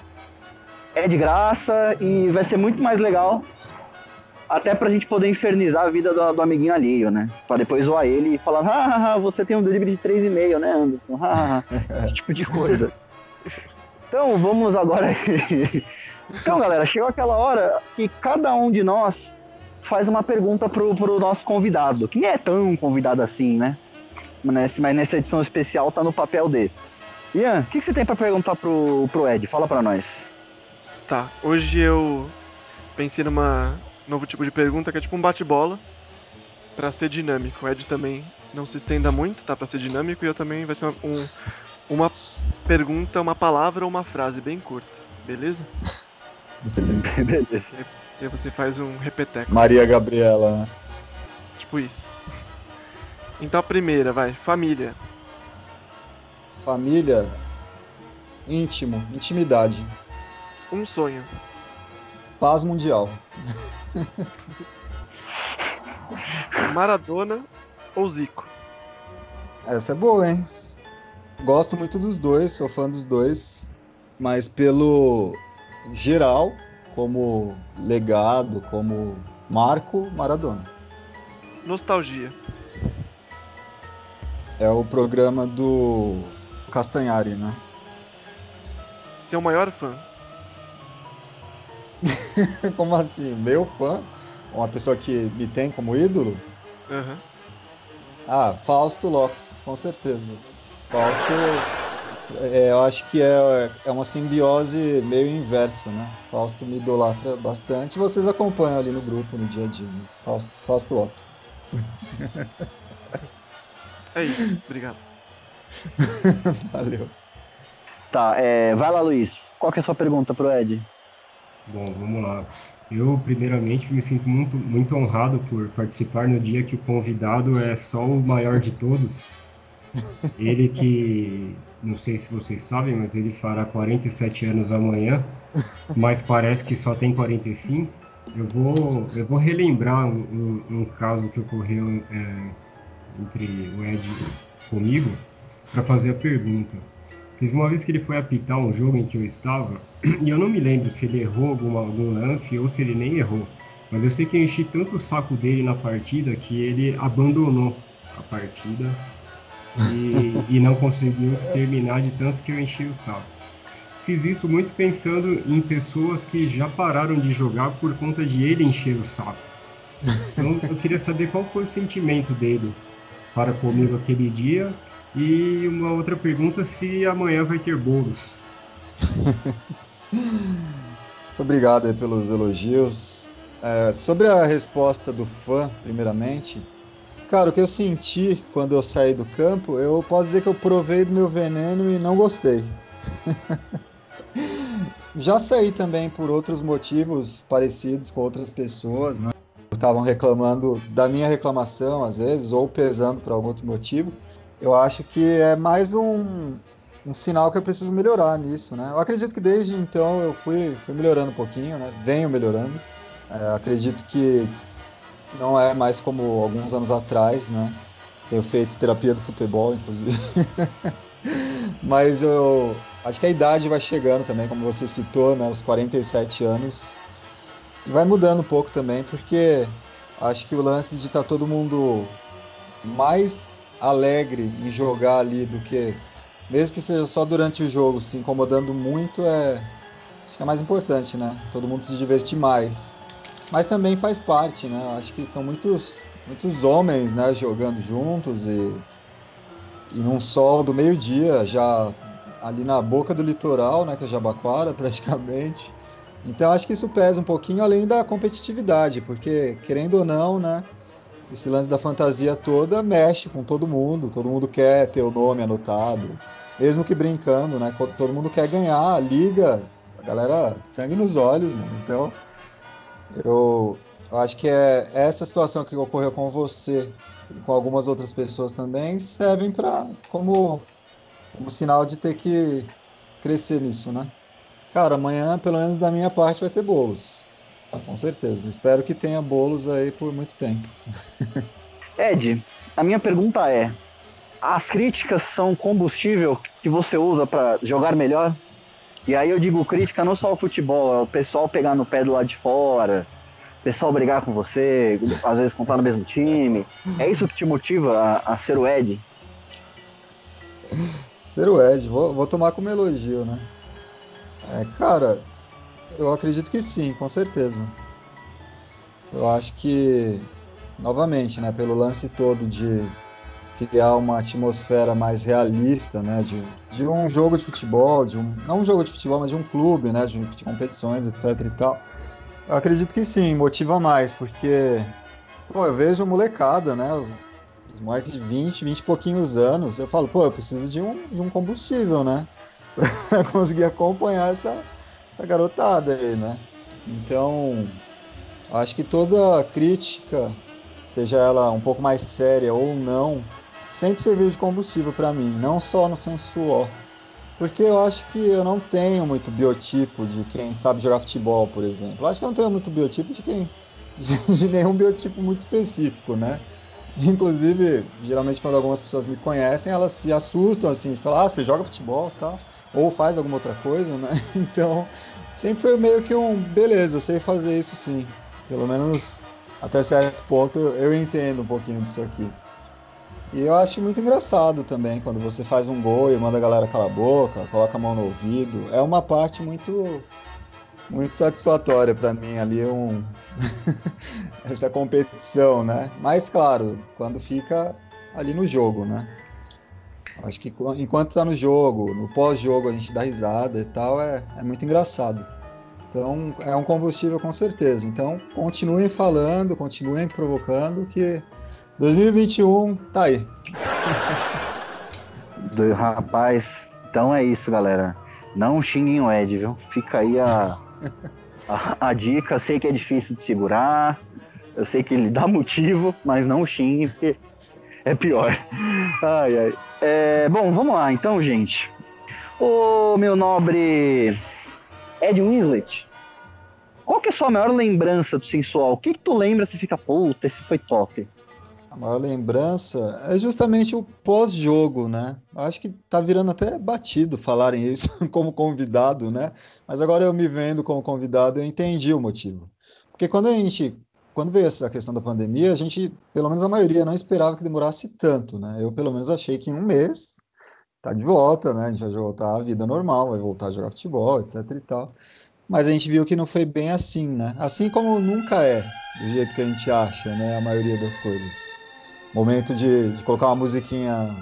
é de graça e vai ser muito mais legal até pra gente poder infernizar a vida do, do amiguinho alheio, né? Pra depois zoar ele e falar, ah, você tem um delivery de 3,5, né, Anderson? Ah, esse tipo de coisa. Então, vamos agora. então, galera, chegou aquela hora que cada um de nós faz uma pergunta pro, pro nosso convidado, que nem é tão convidado assim, né? Mas nessa edição especial tá no papel dele. Ian, o que, que você tem pra perguntar pro, pro Ed? Fala pra nós. Tá, hoje eu pensei numa novo tipo de pergunta que é tipo um bate-bola pra ser dinâmico. O Ed também não se estenda muito, tá? Pra ser dinâmico e eu também vai ser uma, um- uma pergunta, uma palavra ou uma frase bem curta, beleza? Beleza. E aí você faz um repeteco, Maria Gabriela, né? tipo isso. Então a primeira, vai, família. Família, íntimo, intimidade, Um sonho. paz mundial. Maradona ou Zico? Essa é boa, hein? Gosto muito dos dois, sou fã dos dois, mas pelo geral, como legado, como marco, Maradona. Nostalgia. É o programa do Castanhari, né? Seu maior fã. Como assim? Meu fã? Uma pessoa que me tem como ídolo? Aham. Ah, Fausto Lopes, com certeza. Fausto, é, eu acho que é, é uma simbiose meio inversa, né? Fausto me idolatra bastante. Vocês acompanham ali no grupo, no dia a dia. Né? Fausto, Fausto Lopes. É isso, obrigado. Valeu. Tá, é, vai lá, Luiz. Qual que é a sua pergunta pro Ed? Bom, vamos lá. Eu, primeiramente, me sinto muito, muito honrado por participar no dia que o convidado é só o maior de todos. Ele que, não sei se vocês sabem, mas ele fará 47 anos amanhã, mas parece que só tem 45. Eu vou, eu vou relembrar um, um- caso que ocorreu é, entre o Ed comigo para fazer a pergunta. Teve uma vez que ele foi apitar um jogo em que eu estava, e eu não me lembro se ele errou alguma, algum lance ou se ele nem errou. Mas eu sei que eu enchi tanto o saco dele na partida que ele abandonou a partida e, e não conseguiu terminar de tanto que eu enchi o saco. Fiz isso muito pensando em pessoas que já pararam de jogar por conta de ele encher o saco. Então eu queria saber qual foi o sentimento dele para comigo aquele dia e uma outra pergunta se amanhã vai ter bolos. Muito obrigado pelos elogios. É, sobre a resposta do fã, primeiramente, cara, o que eu senti quando eu saí do campo, eu posso dizer que eu provei do meu veneno e não gostei. Já saí também por outros motivos parecidos com outras pessoas, né? Estavam reclamando da minha reclamação às vezes, ou pesando por algum outro motivo. Eu acho que é mais um, um sinal que eu preciso melhorar nisso, né? Eu acredito que desde então eu fui, fui melhorando um pouquinho, né? Venho melhorando. É, acredito que não é mais como alguns anos atrás, né? Tenho feito terapia do futebol, inclusive. Mas eu acho que a idade vai chegando também, como você citou, né? Os 47 anos. E vai mudando um pouco também, porque acho que o lance de estar todo mundo mais alegre em jogar ali do que mesmo que seja só durante o jogo, se incomodando muito é acho que é mais importante, né? Todo mundo se divertir mais. Mas também faz parte, né? Acho que são muitos muitos homens, né, jogando juntos e e num sol do meio-dia, já ali na boca do litoral, né, que é Jabaquara, praticamente. Então acho que isso pesa um pouquinho além da competitividade, porque querendo ou não, né, esse lance da fantasia toda mexe com todo mundo, todo mundo quer ter o nome anotado, mesmo que brincando, né, todo mundo quer ganhar, liga, a galera sangue nos olhos, mano. Então eu, eu acho que é essa situação que ocorreu com você e com algumas outras pessoas também servem para como como sinal de ter que crescer nisso, né? Cara, amanhã, pelo menos da minha parte, vai ter bolos. Com certeza. Espero que tenha bolos aí por muito tempo. Ed, a minha pergunta é: as críticas são combustível que você usa para jogar melhor? E aí eu digo crítica não só ao futebol, é o pessoal pegar no pé do lado de fora, o pessoal brigar com você, às vezes contar no mesmo time. É isso que te motiva a, a ser o Ed? Ser o Ed, vou, vou tomar como elogio, né? É, cara, eu acredito que sim, com certeza. Eu acho que, novamente, né, pelo lance todo de criar uma atmosfera mais realista, né, de, de um jogo de futebol, de um, não um jogo de futebol, mas de um clube, né, de, de competições, etc e tal. Eu acredito que sim, motiva mais, porque, pô, eu vejo molecada, né, os, os moleques de 20, 20 e pouquinhos anos, eu falo, pô, eu preciso de um, de um combustível, né, pra conseguir acompanhar essa, essa garotada aí, né. Então, acho que toda crítica, seja ela um pouco mais séria ou não, sempre serviu de combustível para mim, não só no sensual. Porque eu acho que eu não tenho muito biotipo de quem sabe jogar futebol, por exemplo. Eu acho que eu não tenho muito biotipo de quem. de, nenhum biotipo muito específico, né? Inclusive, geralmente quando algumas pessoas me conhecem, elas se assustam assim, falam, ah, você joga futebol tal, ou faz alguma outra coisa, né? Então, sempre foi meio que um, beleza, eu sei fazer isso sim. Pelo menos até certo ponto eu entendo um pouquinho disso aqui. E eu acho muito engraçado também quando você faz um gol e manda a galera calar a boca, coloca a mão no ouvido. É uma parte muito muito satisfatória para mim ali um essa competição, né? Mas claro, quando fica ali no jogo, né? Acho que enquanto tá no jogo, no pós-jogo a gente dá risada e tal, é, é muito engraçado. Então é um combustível com certeza. Então continuem falando, continuem provocando que 2021 tá aí. Rapaz, então é isso, galera. Não xinguem o Ed, viu? Fica aí a, a, a dica. Eu sei que é difícil de segurar. Eu sei que ele dá motivo, mas não xinguem, porque é pior. Ai, ai. É, bom, vamos lá então, gente. Ô meu nobre Ed Winslet, qual que é a sua maior lembrança do sensual? O que, que tu lembra se fica, puta, esse foi top? A maior lembrança é justamente o pós-jogo, né? Acho que tá virando até batido falarem isso como convidado, né? Mas agora eu me vendo como convidado, eu entendi o motivo. Porque quando a gente, quando veio essa questão da pandemia, a gente, pelo menos a maioria, não esperava que demorasse tanto, né? Eu pelo menos achei que em um mês tá de volta, né? A gente vai voltar à vida normal, vai voltar a jogar futebol, etc e tal. Mas a gente viu que não foi bem assim, né? Assim como nunca é, do jeito que a gente acha, né? A maioria das coisas momento de, de colocar uma musiquinha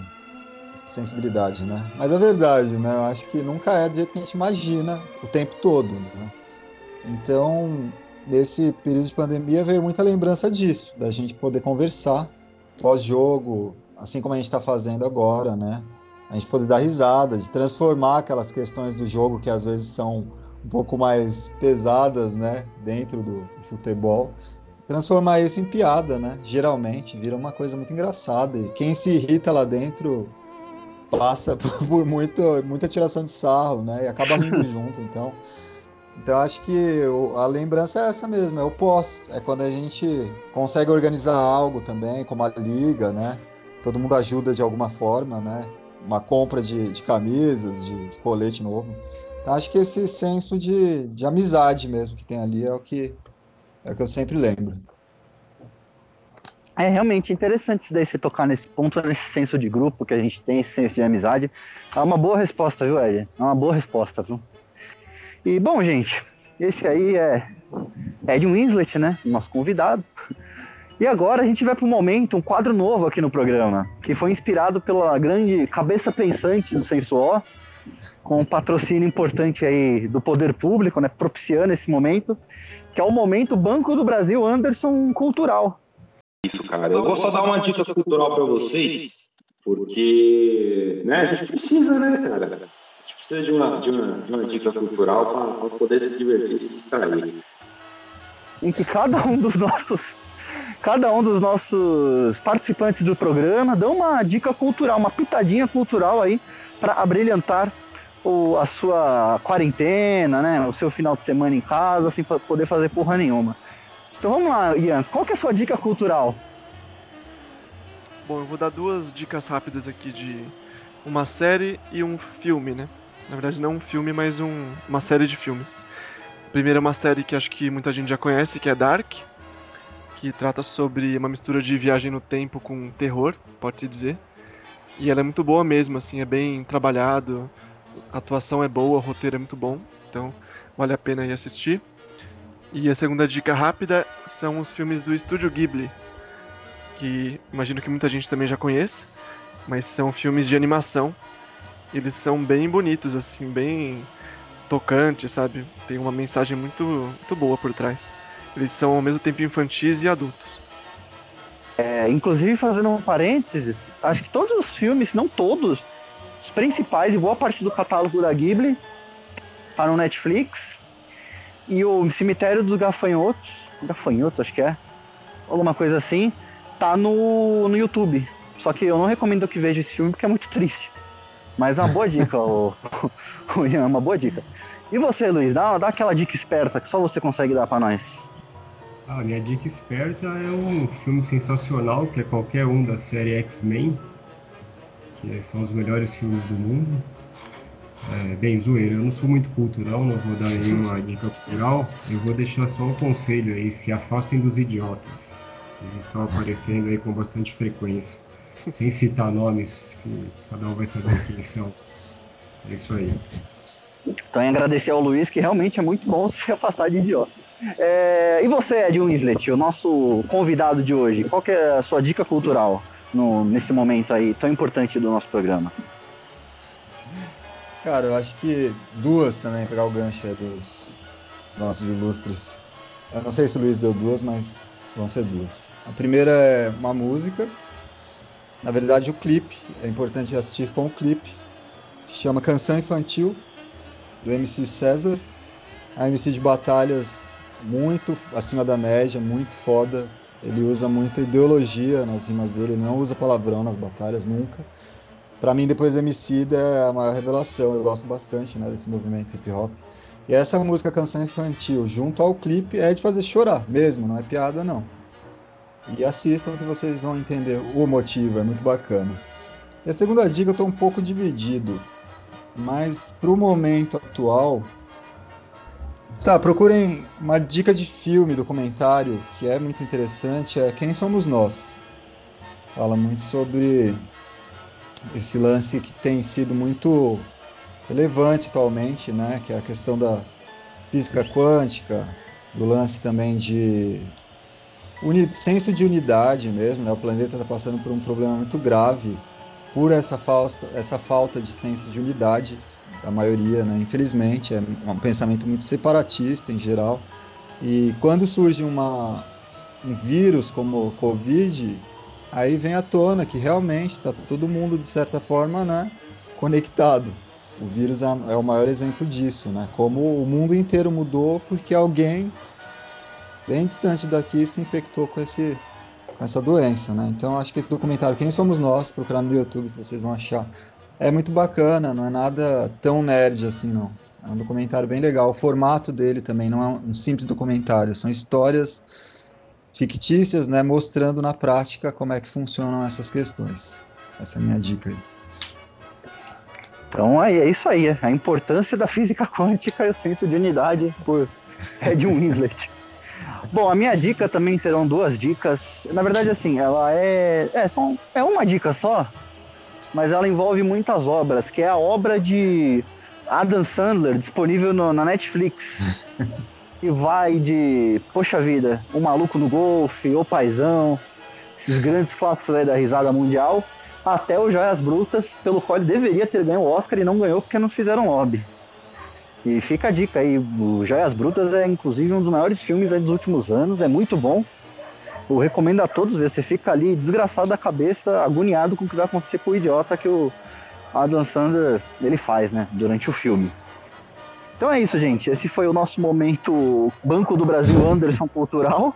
sensibilidade, né? Mas é verdade, né? Eu acho que nunca é do jeito que a gente imagina o tempo todo, né? Então, nesse período de pandemia veio muita lembrança disso, da gente poder conversar pós-jogo, assim como a gente está fazendo agora, né? A gente poder dar risada, de transformar aquelas questões do jogo que às vezes são um pouco mais pesadas, né? Dentro do futebol transformar isso em piada, né? Geralmente, vira uma coisa muito engraçada. E quem se irrita lá dentro passa por muito, muita tiração de sarro, né? E acaba rindo junto, então. Então acho que a lembrança é essa mesmo, é o pós. É quando a gente consegue organizar algo também, como a liga, né? Todo mundo ajuda de alguma forma, né? Uma compra de, de camisas, de, de, colete novo. Então acho que esse senso de, de amizade mesmo que tem ali é o que é o que eu sempre lembro. É realmente interessante daí você tocar nesse ponto, nesse senso de grupo que a gente tem, esse senso de amizade. É uma boa resposta, viu, Ed? É uma boa resposta, viu? E, bom, gente, esse aí é Ed Winslet, né? Nosso convidado. E agora a gente vai para um momento, um quadro novo aqui no programa, que foi inspirado pela grande cabeça pensante do Sensuó, com um patrocínio importante aí do poder público, né, propiciando esse momento, que é o momento Banco do Brasil Anderson Cultural. Isso, cara. Eu vou só dar uma dica cultural para vocês, porque né, a gente precisa, né, cara? Precisa de uma, de uma, de uma dica cultural para poder se divertir e se distrair. Em que cada um dos nossos cada um dos nossos participantes do programa dá uma dica cultural, uma pitadinha cultural aí para abrilhantar o, a sua quarentena, né? O seu final de semana em casa, sem poder fazer porra nenhuma. Então vamos lá, Ian, qual que é a sua dica cultural? Bom, eu vou dar duas dicas rápidas aqui de uma série e um filme, né? Na verdade não um filme, mas um, uma série de filmes. A primeira é uma série que acho que muita gente já conhece, que é Dark, que trata sobre uma mistura de viagem no tempo com terror, pode-se dizer. E ela é muito boa mesmo, assim, é bem trabalhado, a atuação é boa, o roteiro é muito bom, então vale a pena ir assistir. E a segunda dica rápida são os filmes do Estúdio Ghibli, que imagino que muita gente também já conhece, mas são filmes de animação. Eles são bem bonitos, assim, bem tocantes, sabe? Tem uma mensagem muito, muito boa por trás. Eles são ao mesmo tempo infantis e adultos. É, inclusive, fazendo um parênteses, acho que todos os filmes, não todos, os principais e boa parte do catálogo da Ghibli tá no Netflix. E o Cemitério dos Gafanhotos, Gafanhotos acho que é, alguma coisa assim, tá no, no YouTube. Só que eu não recomendo que veja esse filme porque é muito triste. Mas é uma boa dica, o, o Ian, é uma boa dica. E você, Luiz, dá, dá aquela dica esperta que só você consegue dar para nós. Ah, minha dica esperta é um filme sensacional, que é qualquer um da série X-Men, que são os melhores filmes do mundo. É, bem, zoeira, eu não sou muito cultural, não vou dar nenhuma dica cultural, eu vou deixar só um conselho aí, se afastem dos idiotas. Eles estão aparecendo aí com bastante frequência. Sem citar nomes, que cada um vai saber quem são. É isso aí. Então, em agradecer ao Luiz, que realmente é muito bom se afastar de idiota. É, e você, Ed Winslet, o nosso convidado de hoje, qual que é a sua dica cultural no, nesse momento aí tão importante do nosso programa? Cara, eu acho que duas também, pegar o gancho dos nossos ilustres. Eu não sei se o Luiz deu duas, mas vão ser duas. A primeira é uma música, na verdade o clipe, é importante assistir com o clipe. Se chama Canção Infantil, do MC César. A MC de batalhas muito acima da média, muito foda. Ele usa muita ideologia nas rimas dele, ele não usa palavrão nas batalhas nunca. Pra mim, depois Emicida é a maior revelação, eu gosto bastante né, desse movimento hip hop. E essa música Canção Infantil, junto ao clipe, é de fazer chorar mesmo, não é piada não. E assistam que vocês vão entender o motivo, é muito bacana. E a segunda dica eu tô um pouco dividido, mas pro momento atual, Tá, procurem uma dica de filme, documentário, que é muito interessante, é Quem Somos Nós. Fala muito sobre esse lance que tem sido muito relevante atualmente, né? Que é a questão da física quântica, do lance também de uni senso de unidade mesmo, né? O planeta está passando por um problema muito grave por essa falta, essa falta de senso de unidade a maioria, né? Infelizmente, é um pensamento muito separatista em geral. E quando surge uma, um vírus como o Covid, aí vem à tona que realmente está todo mundo, de certa forma, né, conectado. O vírus é, é o maior exemplo disso, né? Como o mundo inteiro mudou porque alguém bem distante daqui se infectou com, esse, com essa doença, né? Então acho que esse documentário, Quem Somos Nós, procurar no YouTube, vocês vão achar é muito bacana, não é nada tão nerd assim não. É um documentário bem legal. O formato dele também não é um simples documentário, são histórias fictícias, né, mostrando na prática como é que funcionam essas questões. Essa é a minha dica aí. Então é isso aí, a importância da física quântica e o senso de unidade por Ed Winslet. Bom, a minha dica também serão duas dicas. Na verdade, assim, ela é. É, são, é uma dica só, mas ela envolve muitas obras, que é a obra de Adam Sandler, disponível no, na Netflix. e vai de, poxa vida, O Maluco no Golfe, O Paizão, esses grandes clássicos aí da risada mundial, até o Joias Brutas, pelo qual ele deveria ter ganho o Oscar e não ganhou porque não fizeram lobby. E fica a dica aí, o Joias Brutas é inclusive um dos maiores filmes dos últimos anos, é muito bom. Eu recomendo a todos ver, você fica ali desgraçado da cabeça, agoniado com o que vai acontecer com o idiota que o Adam Sandler ele faz, né, durante o filme. Então é isso, gente. Esse foi o nosso momento Banco do Brasil Anderson Cultural.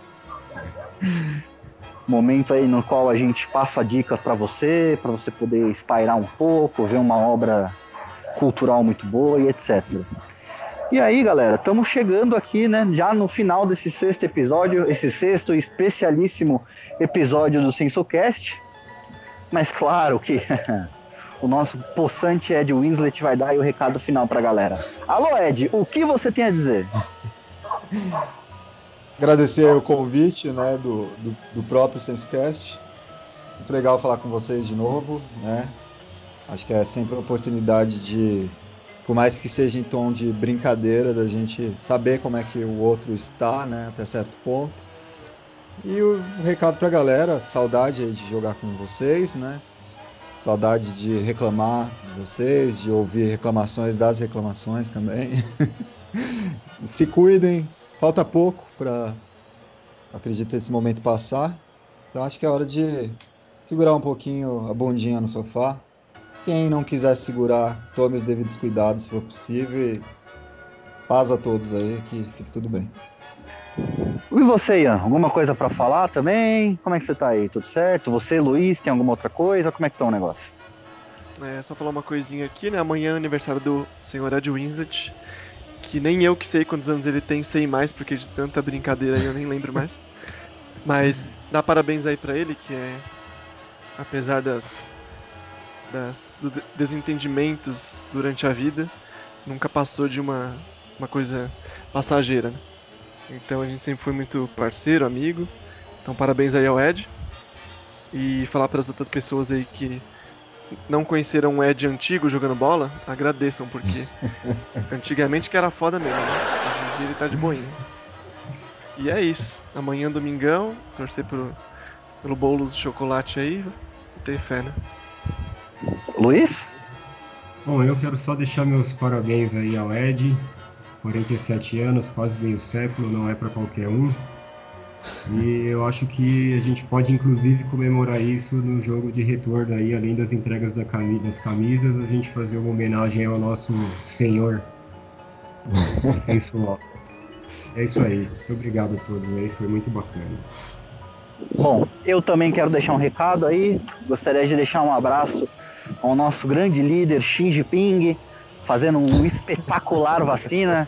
Momento aí no qual a gente passa dicas para você, para você poder espairar um pouco, ver uma obra cultural muito boa e etc. E aí, galera, estamos chegando aqui, né, já no final desse sexto episódio, esse sexto especialíssimo episódio do SensoCast. Mas claro que o nosso possante Ed Winslet vai dar o recado final pra galera. Alô, Ed, o que você tem a dizer? Agradecer o convite né, do, do, do próprio SenseCast. Muito legal falar com vocês de novo. Né? Acho que é sempre uma oportunidade de, por mais que seja em tom de brincadeira, da gente saber como é que o outro está, né, até certo ponto. E o, recado pra galera, saudade de jogar com vocês, né? Saudade de reclamar de vocês, de ouvir reclamações das reclamações também. Se cuidem, falta pouco para acredito esse momento passar. Então acho que é hora de segurar um pouquinho a bundinha no sofá. Quem não quiser segurar, tome os devidos cuidados se for possível. E paz a todos aí, que fique tudo bem. E você, Ian? Alguma coisa para falar também? Como é que você tá aí? Tudo certo? Você, Luiz, tem alguma outra coisa? Como é que tá o negócio? É, só falar uma coisinha aqui, né? Amanhã é aniversário do senhor Ed Winslet que nem eu que sei quantos anos ele tem, sei mais, porque de tanta brincadeira aí eu nem lembro mais. Mas dá parabéns aí pra ele, que é. Apesar das. das desentendimentos durante a vida, nunca passou de uma, uma coisa passageira, né? Então a gente sempre foi muito parceiro, amigo. Então parabéns aí ao Ed. E falar para as outras pessoas aí que não conheceram um Ed antigo jogando bola, agradeçam, porque antigamente que era foda mesmo, né? Hoje em dia ele tá de boinha. E é isso. Amanhã, domingão, torcer pro, pelo bolo de chocolate aí, ter fé, né? Luiz? Bom, eu quero só deixar meus parabéns aí ao Ed. 47 anos, quase meio século, não é para qualquer um. E eu acho que a gente pode inclusive comemorar isso no jogo de retorno aí, além das entregas da cami das camisas, a gente fazer uma homenagem ao nosso senhor. é isso, É isso aí. Muito obrigado a todos aí, foi muito bacana. Bom, eu também quero deixar um recado aí. Gostaria de deixar um abraço ao nosso grande líder Xi Jinping, fazendo um espetacular vacina.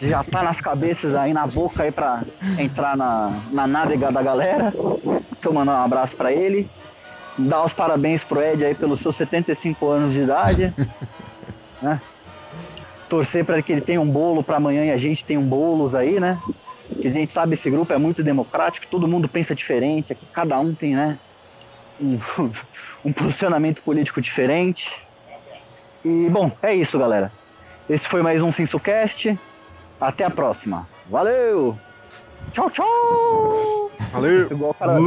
Já tá nas cabeças aí, na boca aí pra entrar na, na nádega da galera. Tô mandando um abraço pra ele. Dar os parabéns pro Ed aí pelos seus 75 anos de idade. né? Torcer para que ele tenha um bolo para amanhã e a gente tenha um bolos aí, né? Que a gente sabe esse grupo é muito democrático, todo mundo pensa diferente, aqui cada um tem, né? Um, um posicionamento político diferente. E bom, é isso, galera. Esse foi mais um SensoCast. Até a próxima. Valeu! Tchau, tchau! Valeu! Igual cara,